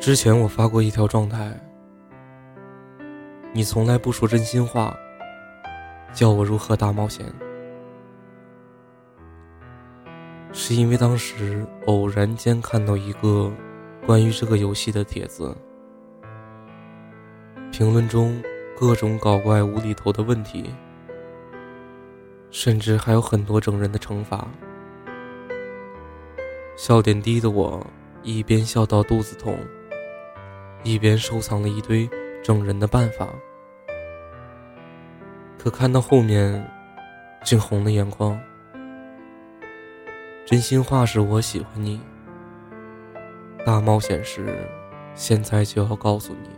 之前我发过一条状态，你从来不说真心话，叫我如何大冒险，是因为当时偶然间看到一个关于这个游戏的帖子，评论中各种搞怪无厘头的问题，甚至还有很多整人的惩罚，笑点低的我一边笑到肚子痛。一边收藏了一堆整人的办法，可看到后面，竟红了眼眶。真心话是我喜欢你，大冒险是现在就要告诉你，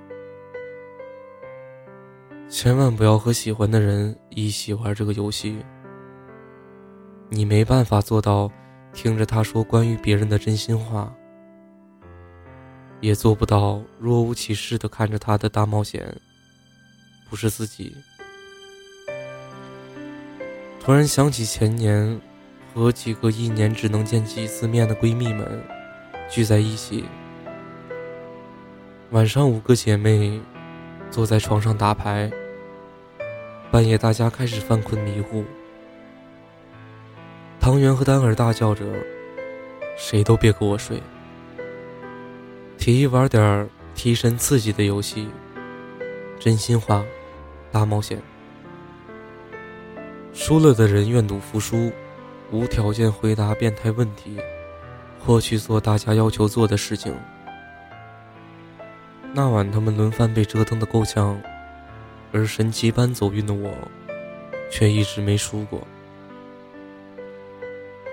千万不要和喜欢的人一起玩这个游戏。你没办法做到听着他说关于别人的真心话。也做不到若无其事的看着他的大冒险，不是自己。突然想起前年，和几个一年只能见几次面的闺蜜们聚在一起，晚上五个姐妹坐在床上打牌，半夜大家开始犯困迷糊，汤圆和丹儿大叫着：“谁都别给我睡！”提议玩点提神刺激的游戏，真心话，大冒险。输了的人愿赌服输，无条件回答变态问题，或去做大家要求做的事情。那晚他们轮番被折腾的够呛，而神奇般走运的我，却一直没输过。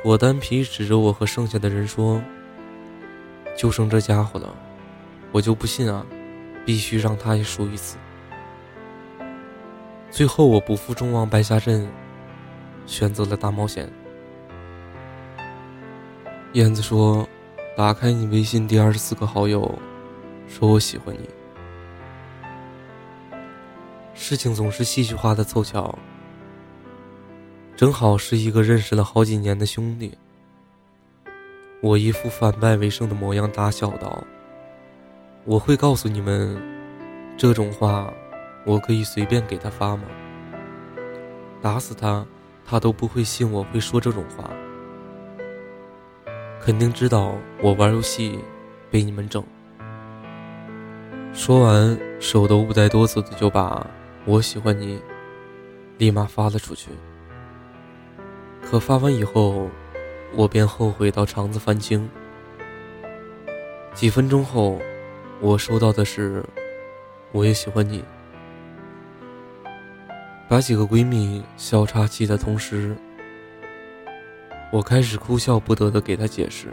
果丹皮指着我和剩下的人说。就剩这家伙了，我就不信啊！必须让他也输一次。最后我不负众望败下阵，选择了大冒险。燕子说：“打开你微信第二十四个好友，说我喜欢你。”事情总是戏剧化的凑巧，正好是一个认识了好几年的兄弟。我一副反败为胜的模样，大笑道：“我会告诉你们，这种话，我可以随便给他发吗？打死他，他都不会信我会说这种话。肯定知道我玩游戏被你们整。”说完，手都不带哆嗦的就把我喜欢你立马发了出去。可发完以后。我便后悔到肠子翻青。几分钟后，我收到的是“我也喜欢你”。把几个闺蜜笑岔气的同时，我开始哭笑不得的给她解释，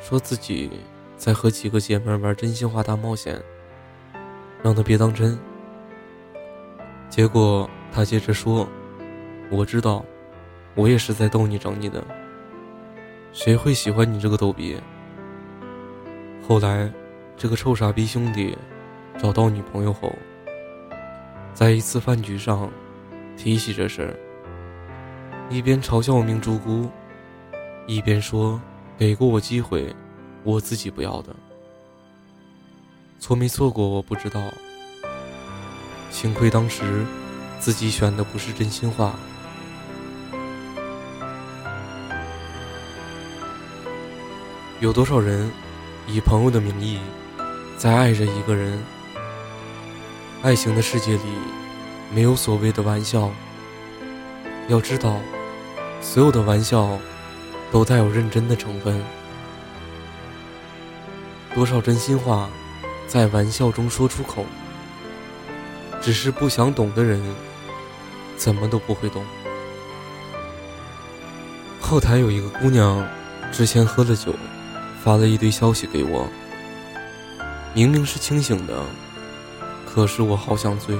说自己在和几个姐妹玩真心话大冒险，让她别当真。结果她接着说：“我知道。”我也是在逗你整你的，谁会喜欢你这个逗逼？后来，这个臭傻逼兄弟找到女朋友后，在一次饭局上提起这事儿，一边嘲笑我命猪姑，一边说：“给过我机会，我自己不要的，错没错过我不知道。幸亏当时自己选的不是真心话。”有多少人以朋友的名义在爱着一个人？爱情的世界里没有所谓的玩笑。要知道，所有的玩笑都带有认真的成分。多少真心话在玩笑中说出口，只是不想懂的人怎么都不会懂。后台有一个姑娘，之前喝了酒。发了一堆消息给我，明明是清醒的，可是我好想醉。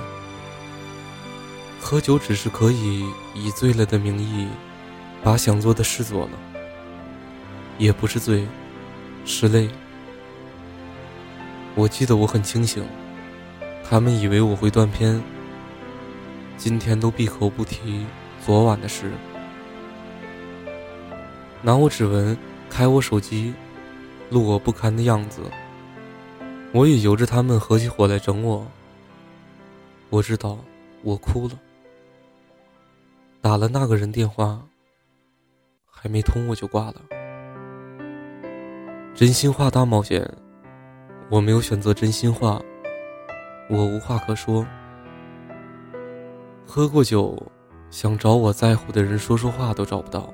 喝酒只是可以以醉了的名义，把想做的事做了，也不是醉，是累。我记得我很清醒，他们以为我会断片，今天都闭口不提昨晚的事，拿我指纹开我手机。落我不堪的样子，我也由着他们合起伙来整我。我知道，我哭了，打了那个人电话，还没通我就挂了。真心话大冒险，我没有选择真心话，我无话可说。喝过酒，想找我在乎的人说说话都找不到，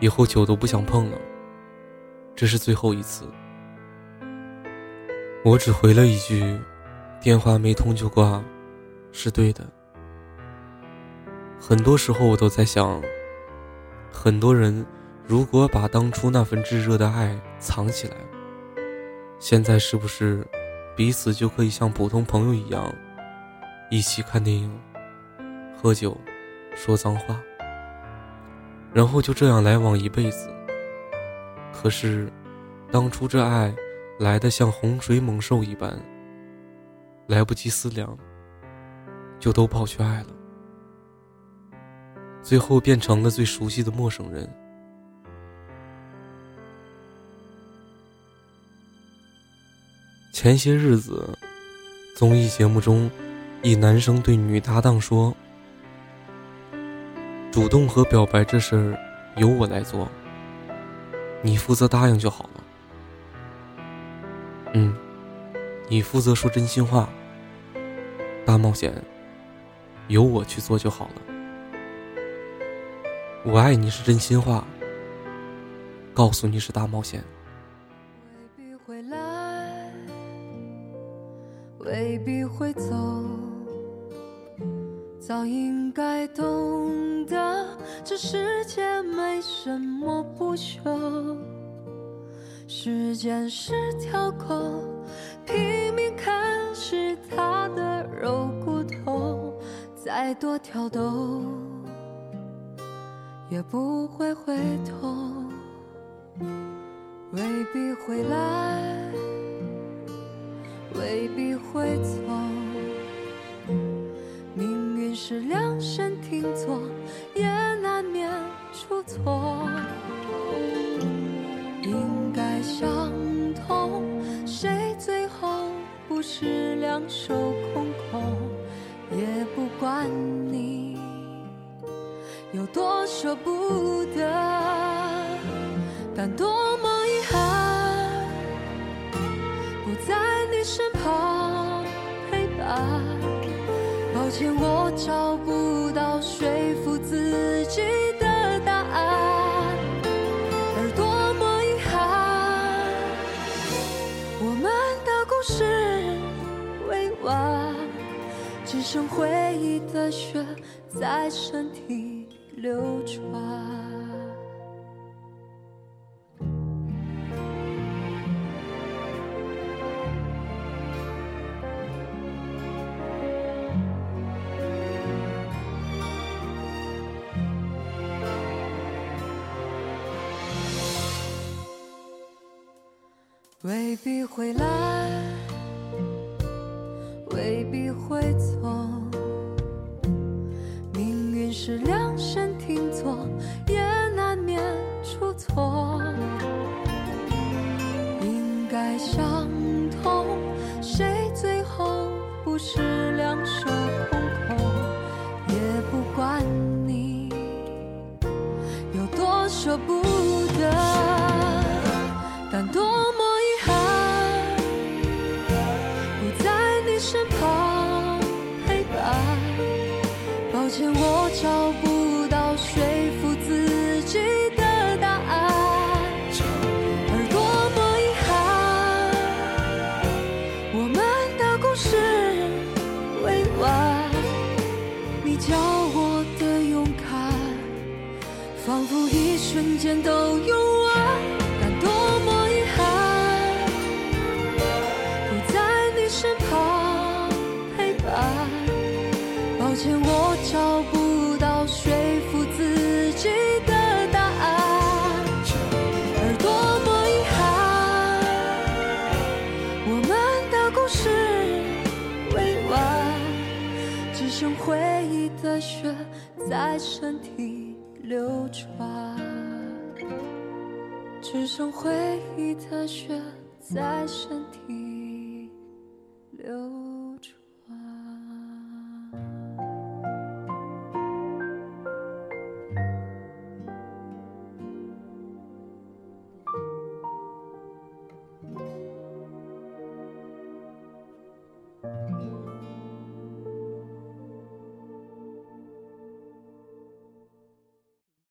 以后酒都不想碰了，这是最后一次。我只回了一句：“电话没通就挂，是对的。”很多时候我都在想，很多人如果把当初那份炙热的爱藏起来，现在是不是彼此就可以像普通朋友一样？一起看电影、喝酒、说脏话，然后就这样来往一辈子。可是，当初这爱来的像洪水猛兽一般，来不及思量，就都跑去爱了，最后变成了最熟悉的陌生人。前些日子，综艺节目中。一男生对女搭档说：“主动和表白这事儿由我来做，你负责答应就好了。嗯，你负责说真心话。大冒险由我去做就好了。我爱你是真心话，告诉你是大冒险。”未必会走，早应该懂得，这世界没什么不朽。时间是条狗，拼命啃食它的肉骨头，再多挑逗也不会回头，未必会来。未必会走，是量身定做，也难免出错。应该想通，谁最后不是两手空空？也不管你有多舍不得，抱歉我找不到说服自己的答案，而多么遗憾，我们的故事未完，只剩回忆的血在身体流转。未必会来，未必会走，命运是量身定做，也难免出错。应该相同，谁最后不是歉我找不到说服自己的答案，而多么遗憾，我们的故事未完。你教我的勇敢，仿佛一瞬间都用完。的血在身体流转，只剩回忆的血在身体。